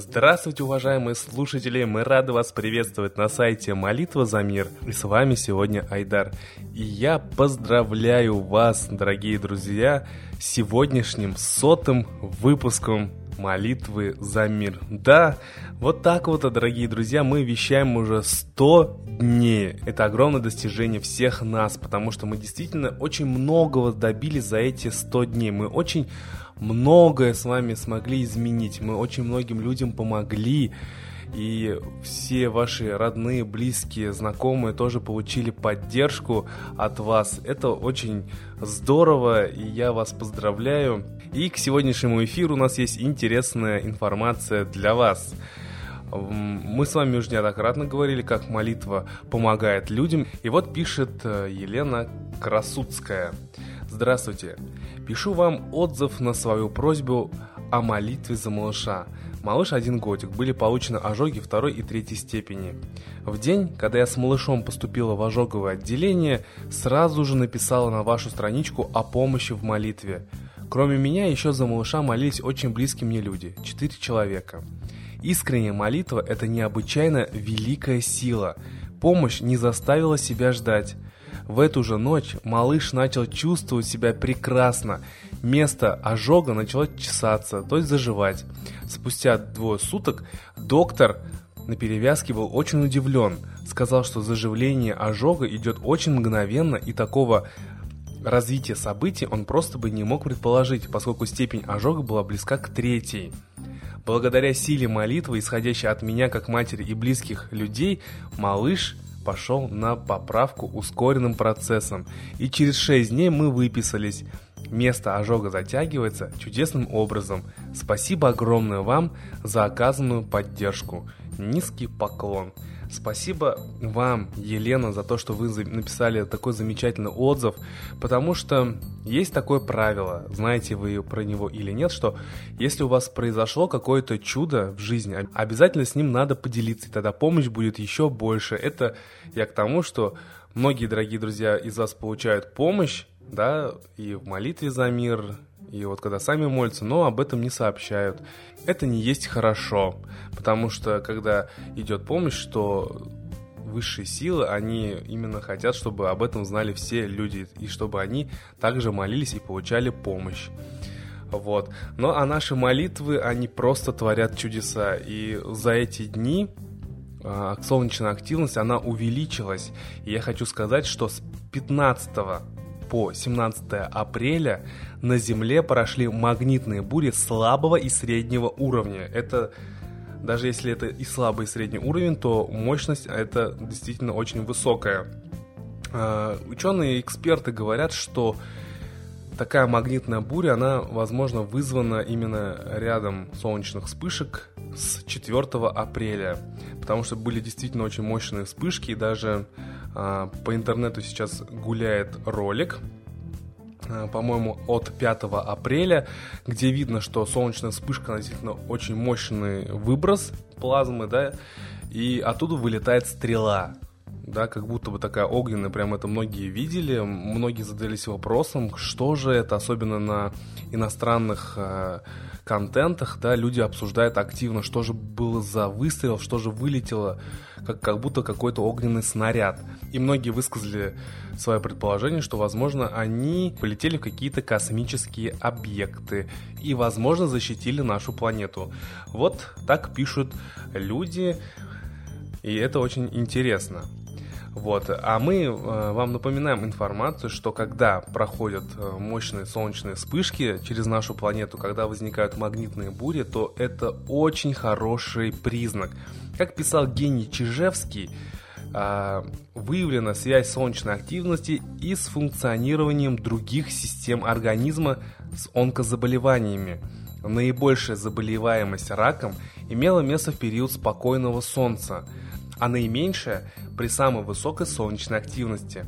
Здравствуйте, уважаемые слушатели! Мы рады вас приветствовать на сайте Молитва за мир. И с вами сегодня Айдар. И я поздравляю вас, дорогие друзья, с сегодняшним сотым выпуском молитвы за мир. Да, вот так вот, дорогие друзья, мы вещаем уже 100 дней. Это огромное достижение всех нас, потому что мы действительно очень многого добились за эти 100 дней. Мы очень многое с вами смогли изменить. Мы очень многим людям помогли. И все ваши родные, близкие, знакомые тоже получили поддержку от вас. Это очень здорово, и я вас поздравляю. И к сегодняшнему эфиру у нас есть интересная информация для вас. Мы с вами уже неоднократно говорили, как молитва помогает людям. И вот пишет э, Елена Красуцкая. Здравствуйте. Пишу вам отзыв на свою просьбу о молитве за малыша. Малыш один годик, были получены ожоги второй и третьей степени. В день, когда я с малышом поступила в ожоговое отделение, сразу же написала на вашу страничку о помощи в молитве. Кроме меня, еще за малыша молились очень близкие мне люди, четыре человека. Искренняя молитва – это необычайно великая сила. Помощь не заставила себя ждать. В эту же ночь малыш начал чувствовать себя прекрасно. Место ожога начало чесаться, то есть заживать. Спустя двое суток доктор на перевязке был очень удивлен. Сказал, что заживление ожога идет очень мгновенно и такого развития событий он просто бы не мог предположить, поскольку степень ожога была близка к третьей. Благодаря силе молитвы, исходящей от меня как матери и близких людей, малыш – пошел на поправку ускоренным процессом, и через 6 дней мы выписались. Место ожога затягивается чудесным образом. Спасибо огромное вам за оказанную поддержку. Низкий поклон. Спасибо вам, Елена, за то, что вы написали такой замечательный отзыв, потому что есть такое правило, знаете вы про него или нет, что если у вас произошло какое-то чудо в жизни, обязательно с ним надо поделиться, и тогда помощь будет еще больше. Это я к тому, что многие, дорогие друзья, из вас получают помощь, да, и в молитве за мир, и вот когда сами молятся, но об этом не сообщают. Это не есть хорошо, потому что когда идет помощь, что высшие силы, они именно хотят, чтобы об этом знали все люди, и чтобы они также молились и получали помощь. Вот. Но а наши молитвы, они просто творят чудеса. И за эти дни э, солнечная активность, она увеличилась. И я хочу сказать, что с 15 по 17 апреля на Земле прошли магнитные бури слабого и среднего уровня. Это даже если это и слабый и средний уровень, то мощность это действительно очень высокая. А, ученые и эксперты говорят, что такая магнитная буря, она, возможно, вызвана именно рядом солнечных вспышек с 4 апреля, потому что были действительно очень мощные вспышки, и даже а, по интернету сейчас гуляет ролик, а, по-моему, от 5 апреля, где видно, что солнечная вспышка действительно очень мощный выброс плазмы, да, и оттуда вылетает стрела, да, как будто бы такая огненная, прям это многие видели, многие задались вопросом, что же это, особенно на иностранных э, контентах, да, люди обсуждают активно, что же было за выстрел, что же вылетело, как, как будто какой-то огненный снаряд. И многие высказали свое предположение, что, возможно, они полетели в какие-то космические объекты и, возможно, защитили нашу планету. Вот так пишут люди, и это очень интересно. Вот. А мы э, вам напоминаем информацию, что когда проходят э, мощные солнечные вспышки через нашу планету, когда возникают магнитные бури, то это очень хороший признак. Как писал гений Чижевский, э, выявлена связь солнечной активности и с функционированием других систем организма с онкозаболеваниями. Наибольшая заболеваемость раком имела место в период спокойного солнца – а наименьшая при самой высокой солнечной активности.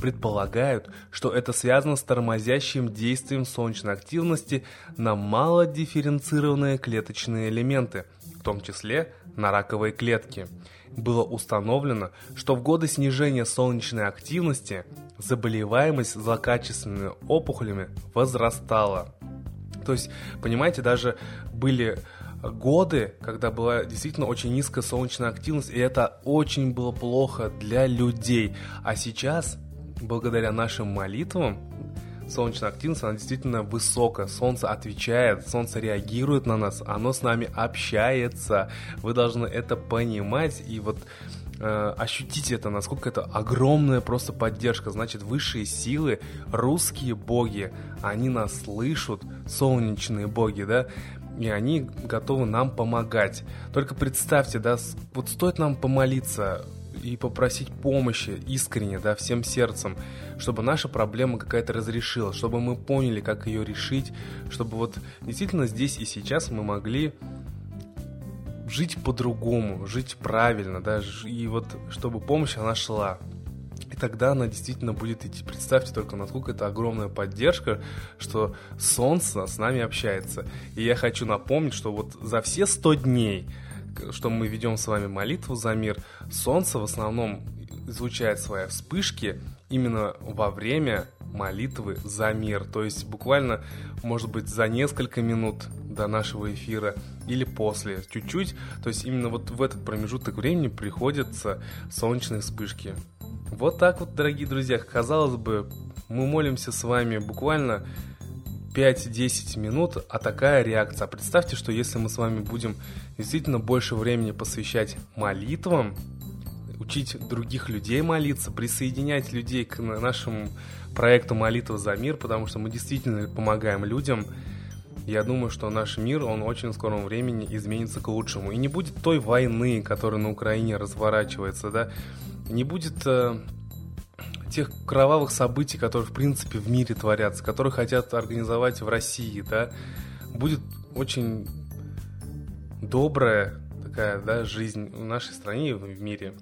Предполагают, что это связано с тормозящим действием солнечной активности на малодифференцированные клеточные элементы, в том числе на раковые клетки. Было установлено, что в годы снижения солнечной активности заболеваемость злокачественными опухолями возрастала. То есть, понимаете, даже были годы, когда была действительно очень низкая солнечная активность, и это очень было плохо для людей. А сейчас, благодаря нашим молитвам, солнечная активность, она действительно высокая. Солнце отвечает, солнце реагирует на нас, оно с нами общается. Вы должны это понимать и вот э, ощутить это, насколько это огромная просто поддержка. Значит, высшие силы, русские боги, они нас слышат, солнечные боги, да, и они готовы нам помогать. Только представьте, да, вот стоит нам помолиться и попросить помощи искренне, да, всем сердцем, чтобы наша проблема какая-то разрешилась, чтобы мы поняли, как ее решить, чтобы вот действительно здесь и сейчас мы могли жить по-другому, жить правильно, да, и вот чтобы помощь она шла. И тогда она действительно будет идти. Представьте только, насколько это огромная поддержка, что Солнце с нами общается. И я хочу напомнить, что вот за все 100 дней, что мы ведем с вами молитву за мир, Солнце в основном излучает свои вспышки именно во время молитвы за мир. То есть буквально, может быть, за несколько минут до нашего эфира или после, чуть-чуть. То есть именно вот в этот промежуток времени приходятся солнечные вспышки. Вот так вот, дорогие друзья, казалось бы, мы молимся с вами буквально 5-10 минут, а такая реакция. Представьте, что если мы с вами будем действительно больше времени посвящать молитвам, учить других людей молиться, присоединять людей к нашему проекту «Молитва за мир», потому что мы действительно помогаем людям. Я думаю, что наш мир, он очень в скором времени изменится к лучшему. И не будет той войны, которая на Украине разворачивается, да, не будет э, тех кровавых событий, которые в принципе в мире творятся, которые хотят организовать в России, да, будет очень добрая такая, да, жизнь в нашей стране и в мире.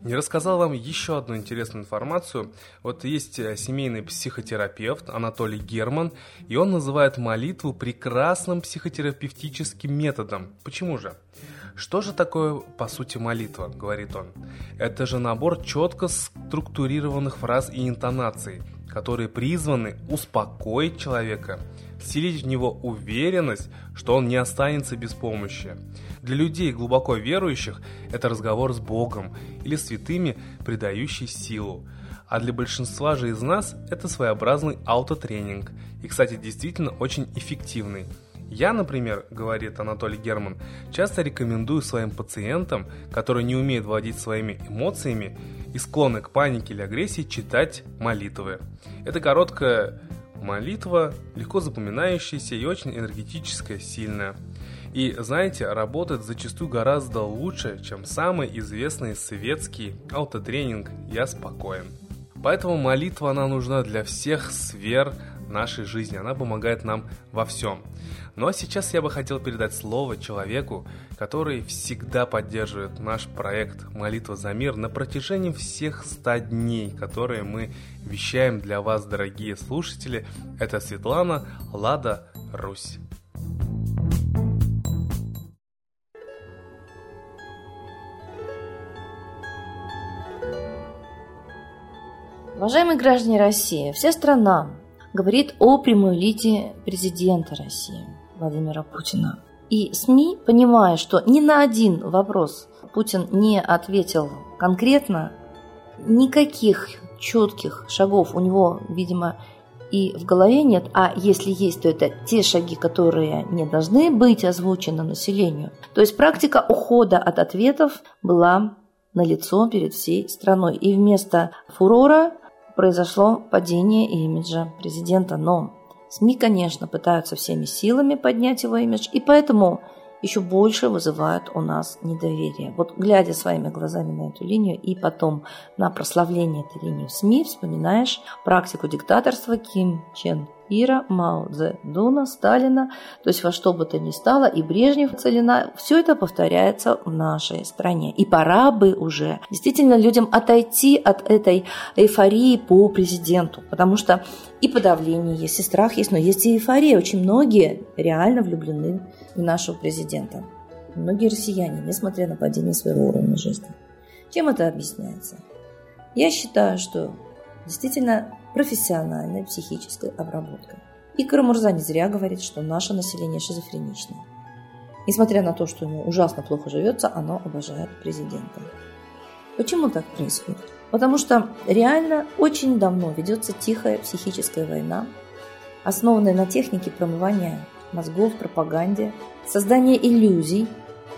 Не рассказал вам еще одну интересную информацию. Вот есть э, семейный психотерапевт Анатолий Герман, и он называет молитву прекрасным психотерапевтическим методом. Почему же? Что же такое, по сути, молитва, говорит он? Это же набор четко структурированных фраз и интонаций, которые призваны успокоить человека, вселить в него уверенность, что он не останется без помощи. Для людей, глубоко верующих, это разговор с Богом или святыми, придающий силу. А для большинства же из нас это своеобразный аутотренинг. И, кстати, действительно очень эффективный – я, например, говорит Анатолий Герман, часто рекомендую своим пациентам, которые не умеют владеть своими эмоциями и склонны к панике или агрессии, читать молитвы. Это короткая молитва, легко запоминающаяся и очень энергетическая, сильная. И, знаете, работает зачастую гораздо лучше, чем самый известный светский аутотренинг «Я спокоен». Поэтому молитва, она нужна для всех сфер нашей жизни, она помогает нам во всем. Ну а сейчас я бы хотел передать слово человеку, который всегда поддерживает наш проект «Молитва за мир» на протяжении всех ста дней, которые мы вещаем для вас, дорогие слушатели. Это Светлана Лада Русь. Уважаемые граждане России, вся страна говорит о прямой лидии президента России – Владимира Путина. И СМИ, понимая, что ни на один вопрос Путин не ответил конкретно, никаких четких шагов у него, видимо, и в голове нет, а если есть, то это те шаги, которые не должны быть озвучены населению. То есть практика ухода от ответов была налицо перед всей страной. И вместо фурора произошло падение имиджа президента. Но СМИ, конечно, пытаются всеми силами поднять его имидж, и поэтому еще больше вызывают у нас недоверие. Вот глядя своими глазами на эту линию и потом на прославление этой линии в СМИ, вспоминаешь практику диктаторства Ким Чен Ира, Мао Цзэдуна, Сталина, то есть во что бы то ни стало, и Брежнев, Целина, все это повторяется в нашей стране. И пора бы уже действительно людям отойти от этой эйфории по президенту, потому что и подавление есть, и страх есть, но есть и эйфория. Очень многие реально влюблены в нашего президента. Многие россияне, несмотря на падение своего уровня жизни. Чем это объясняется? Я считаю, что действительно профессиональной психической обработкой. И Карамурза не зря говорит, что наше население шизофреничное. Несмотря на то, что ему ужасно плохо живется, оно обожает президента. Почему так происходит? Потому что реально очень давно ведется тихая психическая война, основанная на технике промывания мозгов, пропаганде, создания иллюзий,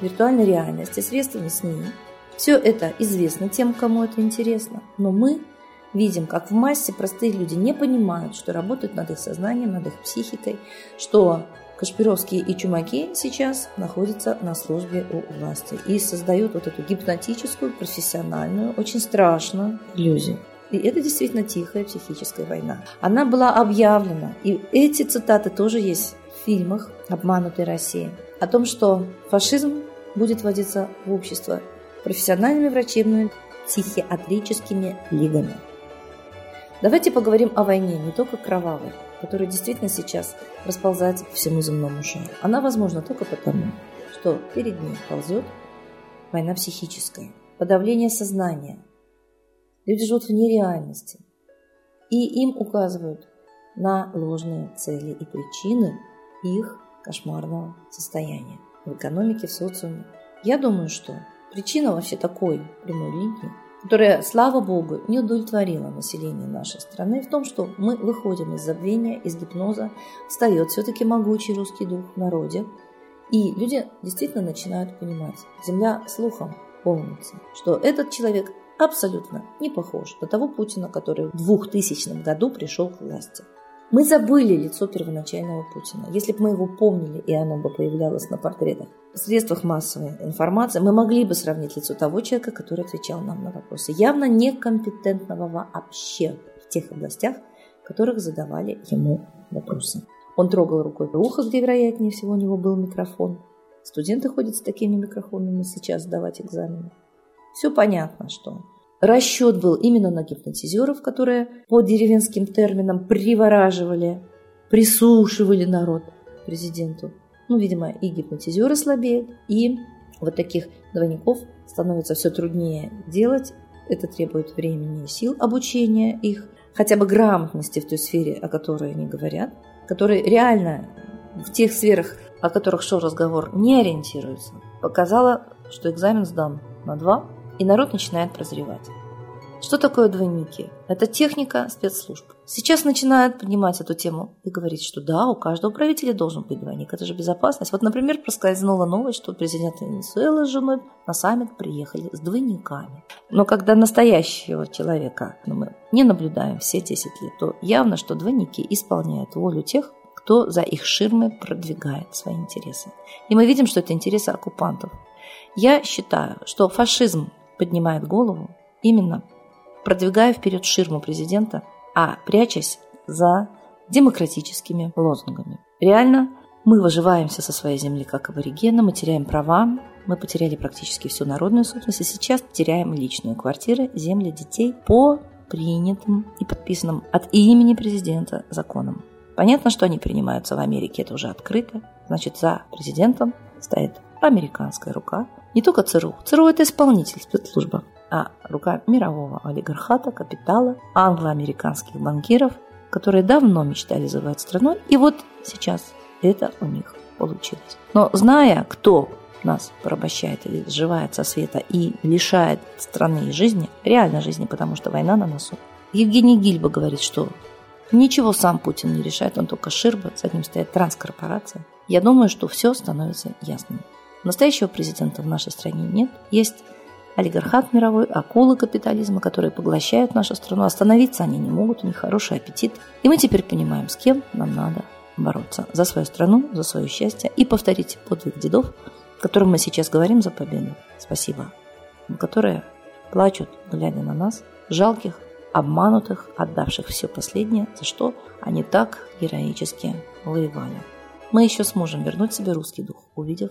виртуальной реальности, средствами СМИ. Все это известно тем, кому это интересно, но мы видим, как в массе простые люди не понимают, что работают над их сознанием, над их психикой, что Кашпировские и Чумаки сейчас находятся на службе у власти и создают вот эту гипнотическую, профессиональную, очень страшную иллюзию. И это действительно тихая психическая война. Она была объявлена, и эти цитаты тоже есть в фильмах «Обманутой России», о том, что фашизм будет вводиться в общество профессиональными врачебными психиатрическими лигами. Давайте поговорим о войне, не только кровавой, которая действительно сейчас расползается по всему земному шару. Она возможна только потому, что перед ней ползет война психическая, подавление сознания. Люди живут в нереальности, и им указывают на ложные цели и причины их кошмарного состояния в экономике, в социуме. Я думаю, что причина вообще такой прямой линии которая, слава богу, не удовлетворила население нашей страны, в том, что мы выходим из забвения, из гипноза, встает все-таки могучий русский дух в народе, и люди действительно начинают понимать, земля слухом полнится, что этот человек абсолютно не похож на того Путина, который в 2000 году пришел к власти. Мы забыли лицо первоначального Путина. Если бы мы его помнили, и оно бы появлялось на портретах, в средствах массовой информации, мы могли бы сравнить лицо того человека, который отвечал нам на вопросы, явно некомпетентного вообще в тех областях, в которых задавали ему вопросы. Он трогал рукой ухо, где, вероятнее всего, у него был микрофон. Студенты ходят с такими микрофонами сейчас сдавать экзамены. Все понятно, что Расчет был именно на гипнотизеров, которые по деревенским терминам привораживали, присушивали народ президенту. Ну, видимо, и гипнотизеры слабеют, и вот таких двойников становится все труднее делать. Это требует времени и сил обучения их, хотя бы грамотности в той сфере, о которой они говорят, которые реально в тех сферах, о которых шел разговор, не ориентируются. Показала, что экзамен сдан на два, и народ начинает прозревать. Что такое двойники? Это техника спецслужб. Сейчас начинают поднимать эту тему и говорить, что да, у каждого правителя должен быть двойник. Это же безопасность. Вот, например, проскользнула новость, что президент Венесуэлы с женой на саммит приехали с двойниками. Но когда настоящего человека ну, мы не наблюдаем все 10 лет, то явно, что двойники исполняют волю тех, кто за их ширмы продвигает свои интересы. И мы видим, что это интересы оккупантов. Я считаю, что фашизм поднимает голову именно продвигая вперед ширму президента, а прячась за демократическими лозунгами. Реально, мы выживаемся со своей земли как аборигены, мы теряем права, мы потеряли практически всю народную собственность, и сейчас теряем личные квартиры, земли детей по принятым и подписанным от имени президента законам. Понятно, что они принимаются в Америке, это уже открыто. Значит, за президентом стоит американская рука, не только ЦРУ. ЦРУ – это исполнитель спецслужба, а рука мирового олигархата, капитала, англо-американских банкиров, которые давно мечтали завоевать страной, и вот сейчас это у них получилось. Но зная, кто нас порабощает или сживает со света и лишает страны и жизни, реальной жизни, потому что война на носу. Евгений Гильба говорит, что ничего сам Путин не решает, он только ширба, за ним стоит транскорпорация. Я думаю, что все становится ясным. Настоящего президента в нашей стране нет. Есть олигархат мировой, акулы капитализма, которые поглощают нашу страну. Остановиться они не могут, у них хороший аппетит. И мы теперь понимаем, с кем нам надо бороться. За свою страну, за свое счастье и повторить подвиг дедов, которым мы сейчас говорим за победу. Спасибо. Которые плачут, глядя на нас, жалких, обманутых, отдавших все последнее, за что они так героически воевали. Мы еще сможем вернуть себе русский дух, увидев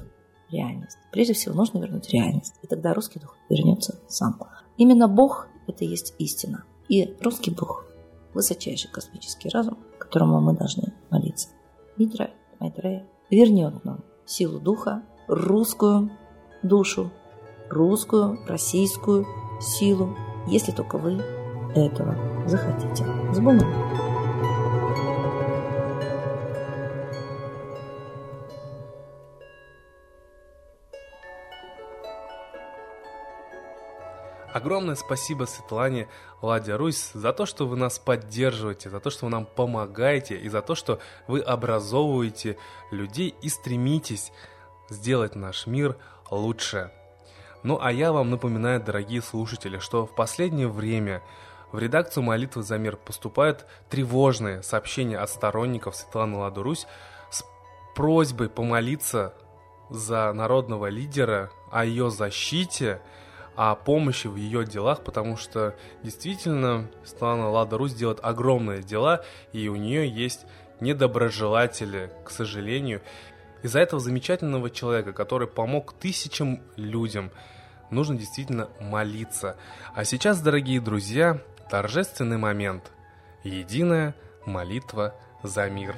реальность. Прежде всего нужно вернуть реальность, и тогда русский дух вернется сам. Именно Бог – это есть истина. И русский дух – высочайший космический разум, которому мы должны молиться. Митра Майтрея вернет нам силу духа, русскую душу, русскую, российскую силу, если только вы этого захотите. С Богом! Огромное спасибо Светлане Ладя Русь за то, что вы нас поддерживаете, за то, что вы нам помогаете и за то, что вы образовываете людей и стремитесь сделать наш мир лучше. Ну а я вам напоминаю, дорогие слушатели, что в последнее время в редакцию «Молитвы за мир» поступают тревожные сообщения от сторонников Светланы Ладурусь с просьбой помолиться за народного лидера, о ее защите, о помощи в ее делах, потому что действительно Светлана Лада Русь делает огромные дела, и у нее есть недоброжелатели, к сожалению. Из-за этого замечательного человека, который помог тысячам людям, нужно действительно молиться. А сейчас, дорогие друзья, торжественный момент. Единая молитва за мир.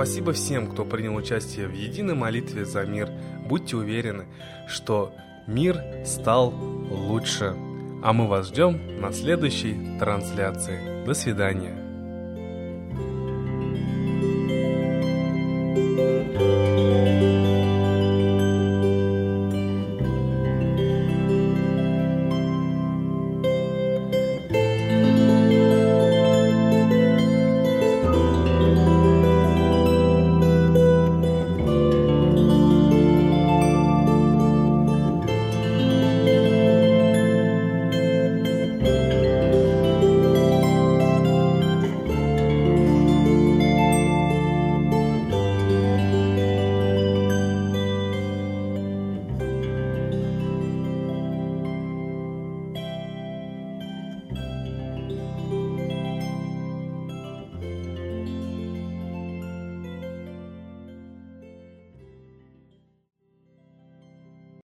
Спасибо всем, кто принял участие в единой молитве за мир. Будьте уверены, что мир стал лучше. А мы вас ждем на следующей трансляции. До свидания.